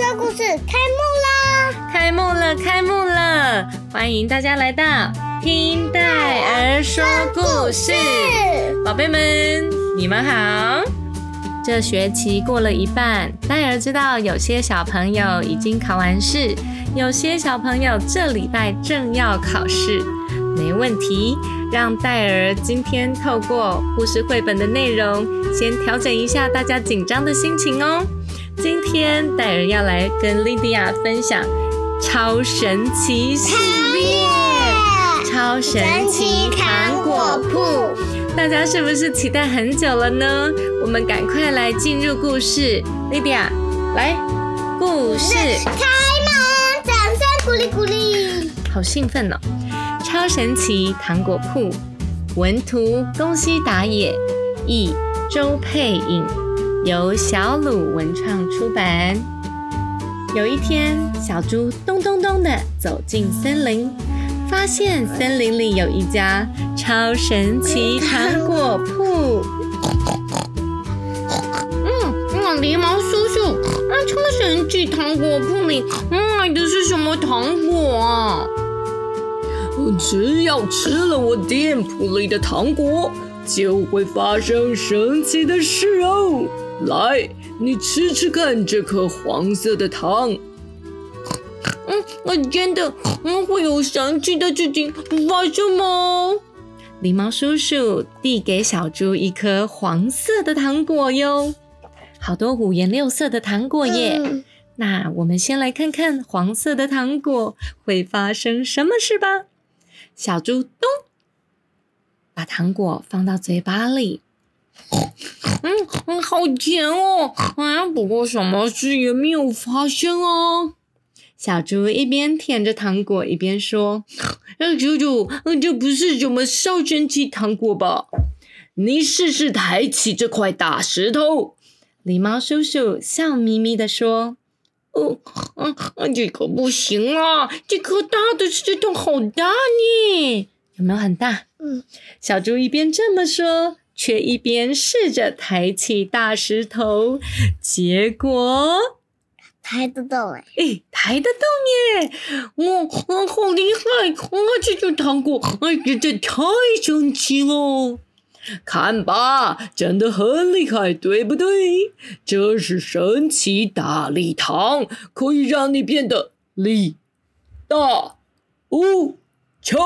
说故事开幕啦！开幕了，开幕了！欢迎大家来到听戴儿说故事，宝贝们，你们好。这学期过了一半，戴儿知道有些小朋友已经考完试，有些小朋友这礼拜正要考试。没问题，让戴儿今天透过故事绘本的内容，先调整一下大家紧张的心情哦。今天戴尔要来跟莉迪亚分享超神奇系列，超神奇糖果铺，大家是不是期待很久了呢？我们赶快来进入故事，莉迪亚，来，故事开门，掌声鼓励鼓励，好兴奋哦！超神奇糖果铺，文图宫西达也，译周佩颖。由小鲁文创出版。有一天，小猪咚咚咚地走进森林，发现森林里有一家超神奇糖果铺。嗯，那狸猫叔叔，那超神奇糖果铺里卖的是什么糖果啊？只要吃了我店铺里的糖果，就会发生神奇的事哦。来，你吃吃看这颗黄色的糖。嗯，我真的，嗯，会有神奇的事情发生吗？狸猫叔叔递给小猪一颗黄色的糖果哟，好多五颜六色的糖果耶。那我们先来看看黄色的糖果会发生什么事吧。小猪咚，把糖果放到嘴巴里。嗯嗯，好甜哦！哎，不过什么事也没有发生哦。小猪一边舔着糖果，一边说：“猪猪，这不是什么超神奇糖果吧？你试试抬起这块大石头。”狸猫叔叔笑眯眯的说：“哦，嗯，这可不行啊！这颗大的石头好大呢，有没有很大？”嗯，小猪一边这么说。却一边试着抬起大石头，结果抬得动哎！哎，抬得动耶！哇，好厉害！哇，这种糖果，哎，真的太神奇了！看吧，真的很厉害，对不对？这是神奇大力糖，可以让你变得力大无穷。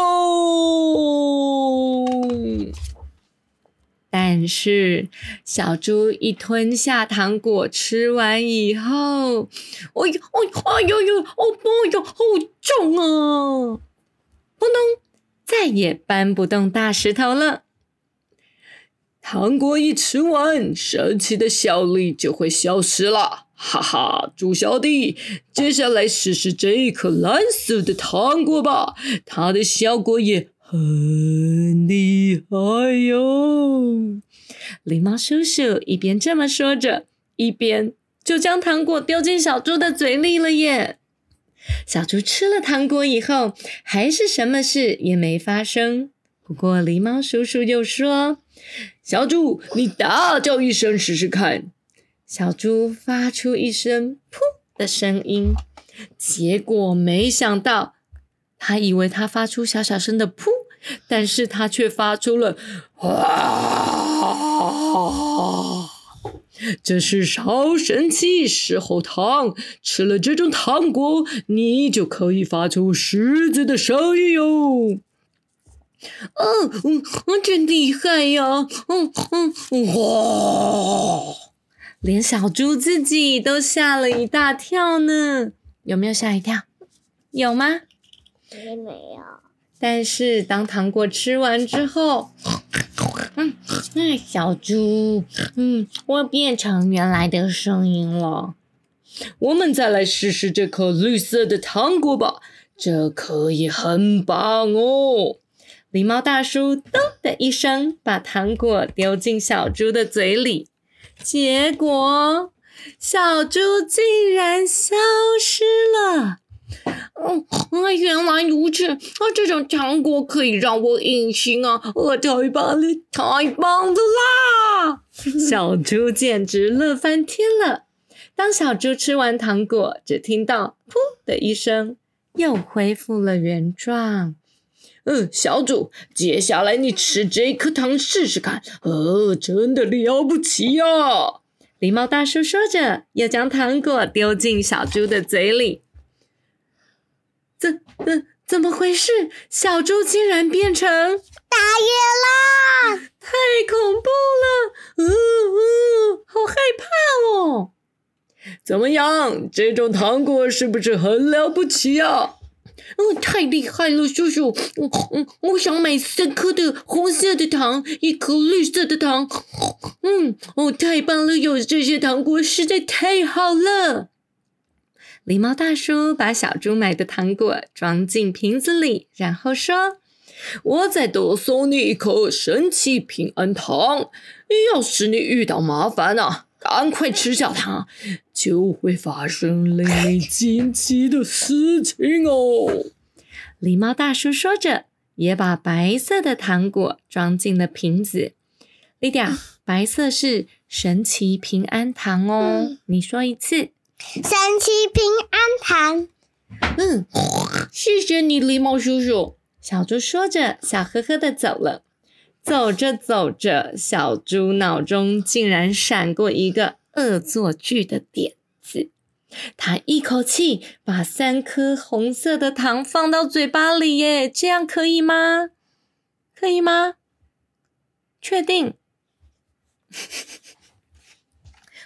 但是小猪一吞下糖果，吃完以后，哎呦哎呦呦，哦不哟，好重啊！扑通，再也搬不动大石头了。糖果一吃完，神奇的效力就会消失了。哈哈，猪小弟，接下来试试这一颗蓝色的糖果吧，它的效果也。很厉害哟！狸猫叔叔一边这么说着，一边就将糖果丢进小猪的嘴里了耶。小猪吃了糖果以后，还是什么事也没发生。不过狸猫叔叔又说：“小猪，你大叫一声试试看。”小猪发出一声“噗”的声音，结果没想到。他以为他发出小小声的“噗”，但是他却发出了“啊”。这是超神奇石猴糖，吃了这种糖果，你就可以发出狮子的声音哟。嗯嗯，真厉害呀！嗯嗯哇，连小猪自己都吓了一大跳呢。有没有吓一跳？有吗？没没有。但是当糖果吃完之后，嗯，哎，小猪，嗯，我变成原来的声音了。我们再来试试这颗绿色的糖果吧，这可以很棒哦。狸猫大叔咚的一声把糖果丢进小猪的嘴里，结果小猪竟然消失了。哦，啊，原来如此！啊，这种糖果可以让我隐形啊！我，太棒了，太棒了啦！小猪简直乐翻天了。当小猪吃完糖果，只听到“噗”的一声，又恢复了原状。嗯，小主，接下来你吃这颗糖试试看。哦，真的了不起呀！狸猫大叔说着，又将糖果丢进小猪的嘴里。怎怎怎么回事？小猪竟然变成大野狼！太恐怖了！嗯嗯，好害怕哦！怎么样？这种糖果是不是很了不起呀？嗯，太厉害了，叔叔！嗯嗯，我想买三颗的红色的糖，一颗绿色的糖。嗯，哦，太棒了！有这些糖果实在太好了。狸猫大叔把小猪买的糖果装进瓶子里，然后说：“我再多送你一颗神奇平安糖。要是你遇到麻烦啊，赶快吃下它，就会发生令你惊奇的事情哦。”狸猫大叔说着，也把白色的糖果装进了瓶子。莉迪亚，白色是神奇平安糖哦。你说一次。神奇平安糖。嗯，谢谢你，狸猫叔叔。小猪说着，笑呵呵的走了。走着走着，小猪脑中竟然闪过一个恶作剧的点子。他一口气把三颗红色的糖放到嘴巴里，耶，这样可以吗？可以吗？确定？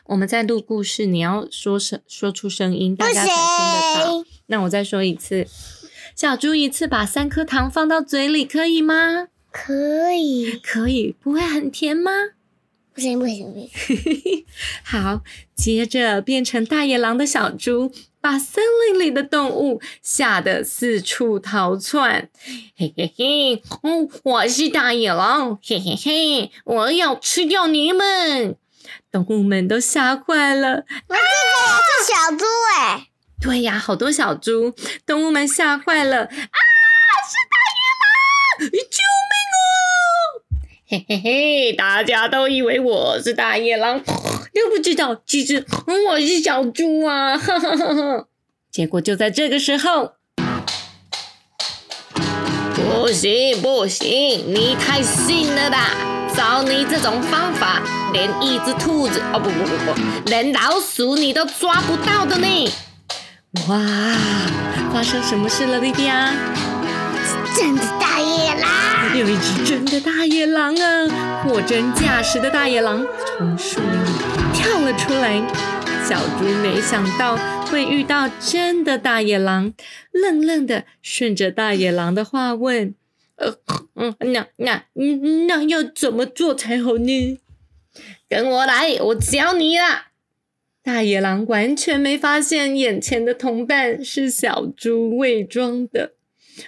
我们在录故事，你要说声说出声音，大家才听得到。那我再说一次，小猪一次把三颗糖放到嘴里，可以吗？可以，可以，不会很甜吗？不行不行不行。好，接着变成大野狼的小猪，把森林里的动物吓得四处逃窜。嘿嘿嘿，哦，我是大野狼，嘿嘿嘿，我要吃掉你们。动物们都吓坏了。那这个也是小猪哎？对呀，好多小猪，动物们吓坏了。啊，是大野狼！救命哦！嘿嘿嘿，大家都以为我是大野狼，又不知道其实我是小猪啊！哈哈哈哈。结果就在这个时候，不行不行，你太信了吧！照你这种方法，连一只兔子哦不不不不，连老鼠你都抓不到的呢！哇，发生什么事了，莉迪亚？真的大野狼！有一只真的大野狼啊！货真价实的大野狼从树林里跳了出来。小猪没想到会遇到真的大野狼，愣愣的顺着大野狼的话问。呃，嗯，那那嗯，那要怎么做才好呢？跟我来，我教你啦！大野狼完全没发现眼前的同伴是小猪伪装的。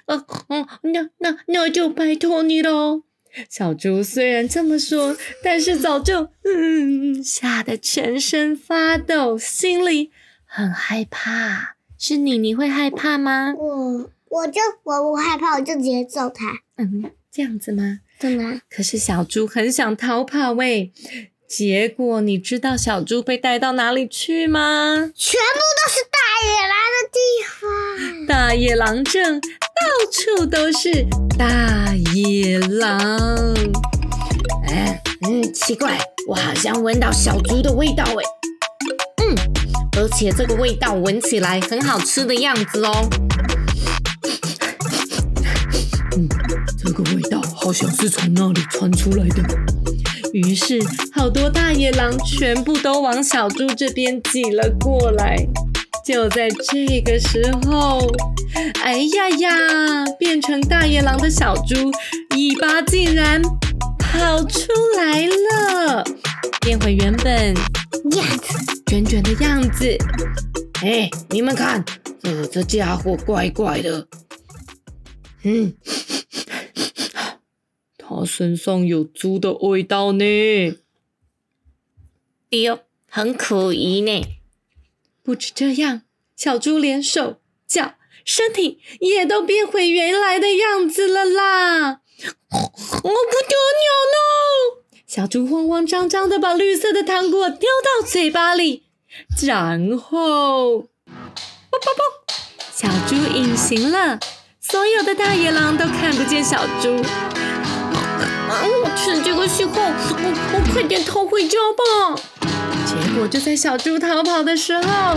哦哦，那那那就拜托你喽。小猪虽然这么说，但是早就嗯吓得全身发抖，心里很害怕。是你，你会害怕吗？我。我就我不害怕，我就直接揍他。嗯，这样子吗？对吗？可是小猪很想逃跑喂，结果你知道小猪被带到哪里去吗？全部都是大野狼的地方。大野狼镇到处都是大野狼。哎，嗯，奇怪，我好像闻到小猪的味道哎。嗯，而且这个味道闻起来很好吃的样子哦。嗯这个味道好像是从那里传出来的。于是，好多大野狼全部都往小猪这边挤了过来。就在这个时候，哎呀呀！变成大野狼的小猪尾巴竟然跑出来了，变回原本样子，卷卷的样子。哎，你们看，这，这家伙怪怪的。嗯。他身上有猪的味道呢，哟，很可疑呢。不止这样，小猪连手脚、身体也都变回原来的样子了啦！我不得了喽！小猪慌慌张张的把绿色的糖果丢到嘴巴里，然后，小猪隐形了，所有的大野狼都看不见小猪。趁这个时候，我我快点逃回家吧。结果就在小猪逃跑的时候，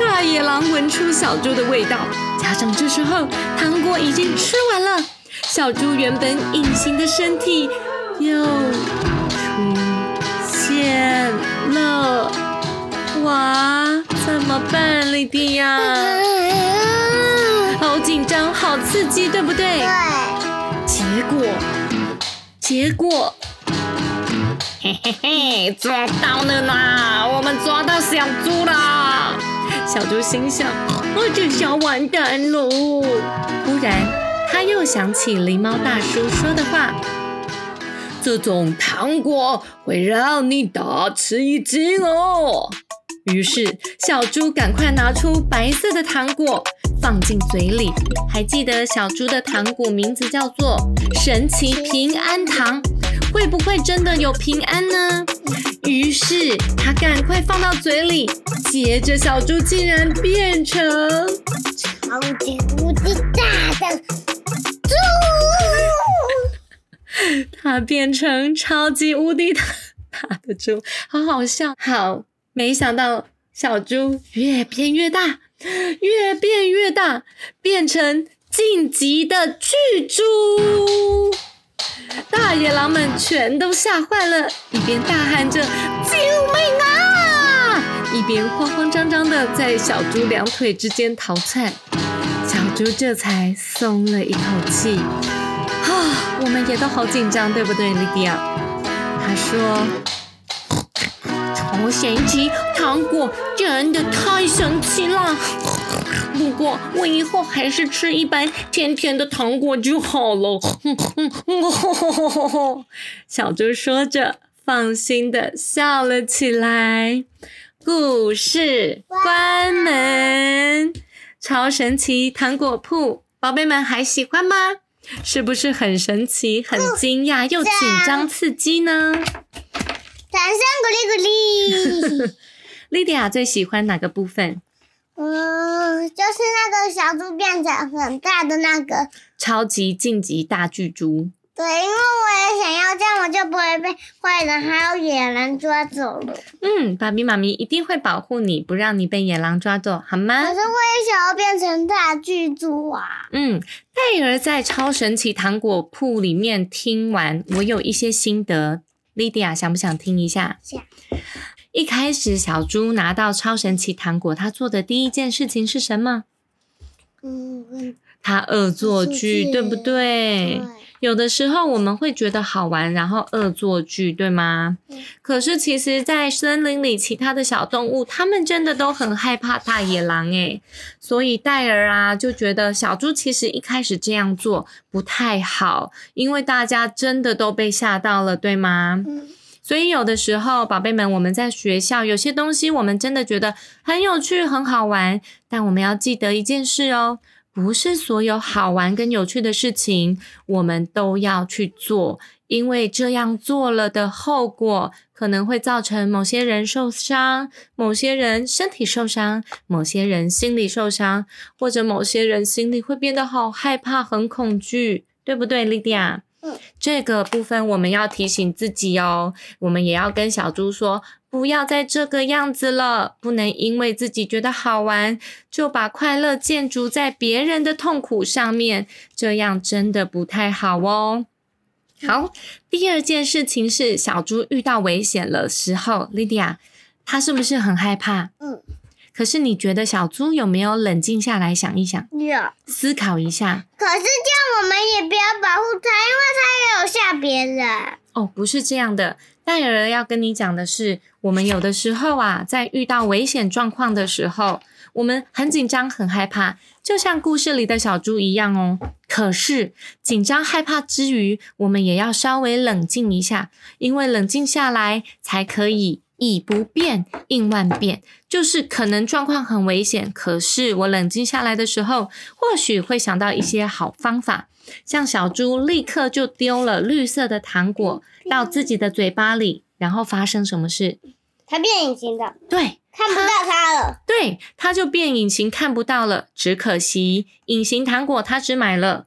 大野狼闻出小猪的味道，加上这时候糖果已经吃完了，小猪原本隐形的身体又出现了。哇，怎么办，莉迪亚？好紧张，好刺激，对不对？对，结果，嘿嘿嘿，抓到了啦！我们抓到小猪啦。小猪心想。我这下完蛋喽！忽然，他又想起狸猫大叔说的话。这种糖果会让你大吃一惊哦。于是，小猪赶快拿出白色的糖果放进嘴里。还记得小猪的糖果名字叫做神奇平安糖，会不会真的有平安呢？于是他赶快放到嘴里，接着小猪竟然变成超级无敌大的猪。它变成超级无敌大大的猪，好好笑。好，没想到小猪越变越大，越变越大，变成晋级的巨猪。大野狼们全都吓坏了，一边大喊着“救命啊”，一边慌慌张张的在小猪两腿之间逃窜。小猪这才松了一口气。啊，我们也都好紧张，对不对，莉迪亚？他说：“超神奇糖果真的太神奇了，不过我以后还是吃一般甜甜的糖果就好了。”小猪说着，放心的笑了起来。故事关门，超神奇糖果铺，宝贝们还喜欢吗？是不是很神奇、很惊讶又紧张刺激呢？掌声鼓励鼓励。莉迪亚最喜欢哪个部分？嗯，就是那个小猪变成很大的那个。超级晋级大巨猪。对，因为我也想要这样，我就不会被坏人还有野狼抓走了。嗯，爸比妈咪一定会保护你，不让你被野狼抓走，好吗？可是我也想要变成大巨猪啊！嗯，戴尔在超神奇糖果铺里面听完，我有一些心得。莉迪亚想不想听一下？想。一开始，小猪拿到超神奇糖果，他做的第一件事情是什么？嗯，他恶作剧，对不对？对。有的时候我们会觉得好玩，然后恶作剧，对吗？嗯。可是其实，在森林里，其他的小动物，它们真的都很害怕大野狼诶。所以戴尔啊，就觉得小猪其实一开始这样做不太好，因为大家真的都被吓到了，对吗？嗯。所以有的时候，宝贝们，我们在学校有些东西，我们真的觉得很有趣、很好玩，但我们要记得一件事哦。不是所有好玩跟有趣的事情，我们都要去做，因为这样做了的后果，可能会造成某些人受伤，某些人身体受伤，某些人心理受伤，或者某些人心里会变得好害怕、很恐惧，对不对，莉迪亚？嗯，这个部分我们要提醒自己哦，我们也要跟小猪说。不要再这个样子了，不能因为自己觉得好玩，就把快乐建筑在别人的痛苦上面，这样真的不太好哦。好，第二件事情是小猪遇到危险了时候，莉迪亚，他是不是很害怕？嗯。可是你觉得小猪有没有冷静下来想一想？有。思考一下。可是这样我们也不要保护它，因为它也有吓别人。哦，不是这样的。戴尔要跟你讲的是，我们有的时候啊，在遇到危险状况的时候，我们很紧张、很害怕，就像故事里的小猪一样哦。可是紧张害怕之余，我们也要稍微冷静一下，因为冷静下来才可以以不变应万变。就是可能状况很危险，可是我冷静下来的时候，或许会想到一些好方法。像小猪立刻就丢了绿色的糖果到自己的嘴巴里，然后发生什么事？它变隐形的。对，看不到它了。对，它就变隐形看不到了。只可惜隐形糖果它只买了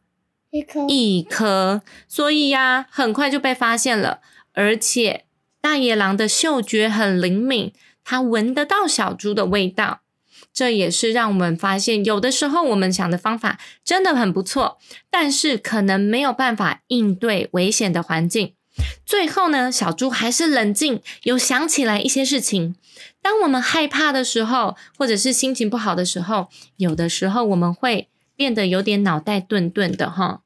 一颗一颗，所以呀，很快就被发现了。而且大野狼的嗅觉很灵敏，它闻得到小猪的味道。这也是让我们发现，有的时候我们想的方法真的很不错，但是可能没有办法应对危险的环境。最后呢，小猪还是冷静，有想起来一些事情。当我们害怕的时候，或者是心情不好的时候，有的时候我们会变得有点脑袋顿顿的哈。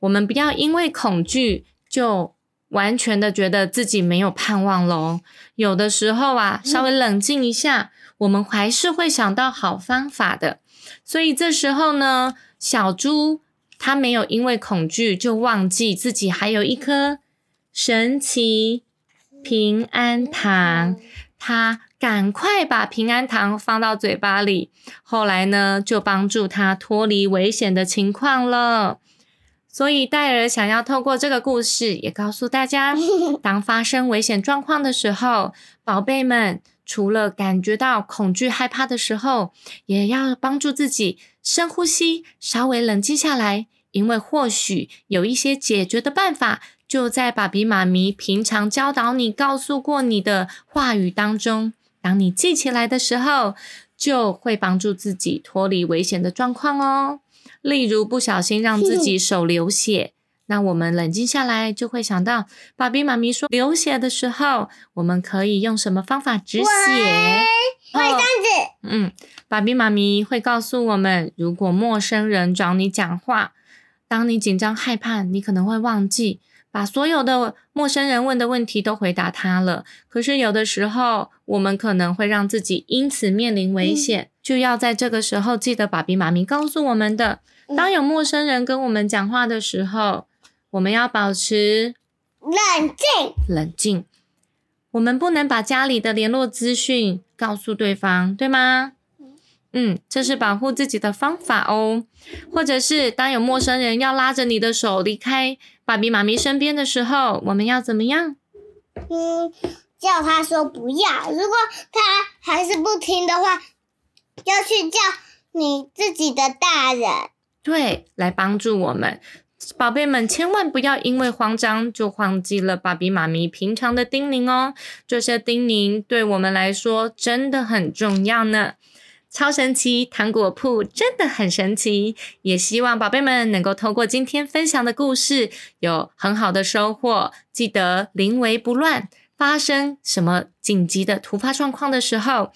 我们不要因为恐惧就完全的觉得自己没有盼望喽。有的时候啊，稍微冷静一下，我们还是会想到好方法的。所以这时候呢，小猪它没有因为恐惧就忘记自己还有一颗神奇平安糖，它赶快把平安糖放到嘴巴里，后来呢，就帮助它脱离危险的情况了。所以戴尔想要透过这个故事，也告诉大家，当发生危险状况的时候，宝贝们除了感觉到恐惧、害怕的时候，也要帮助自己深呼吸，稍微冷静下来，因为或许有一些解决的办法，就在爸比妈咪平常教导你、告诉过你的话语当中。当你记起来的时候，就会帮助自己脱离危险的状况哦。例如不小心让自己手流血，那我们冷静下来就会想到，爸比妈咪说流血的时候，我们可以用什么方法止血？会这样子，嗯，爸比妈咪会告诉我们，如果陌生人找你讲话，当你紧张害怕，你可能会忘记把所有的陌生人问的问题都回答他了。可是有的时候，我们可能会让自己因此面临危险，就要在这个时候记得爸比妈咪告诉我们的。当有陌生人跟我们讲话的时候，我们要保持冷静，冷静。我们不能把家里的联络资讯告诉对方，对吗？嗯，这是保护自己的方法哦。或者是当有陌生人要拉着你的手离开爸比妈咪身边的时候，我们要怎么样？嗯，叫他说不要。如果他还是不听的话，要去叫你自己的大人。对，来帮助我们。宝贝们，千万不要因为慌张就忘记了爸比妈咪平常的叮咛哦。这些叮咛对我们来说真的很重要呢。超神奇糖果铺真的很神奇，也希望宝贝们能够透过今天分享的故事有很好的收获。记得临危不乱，发生什么紧急的突发状况的时候，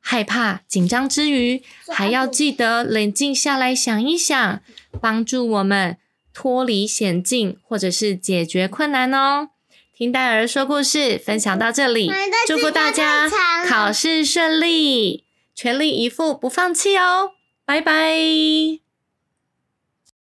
害怕紧张之余，还要记得冷静下来想一想，帮助我们脱离险境或者是解决困难哦。听戴尔说故事，分享到这里，祝福大家考试顺利。全力以赴，不放弃哦！拜拜。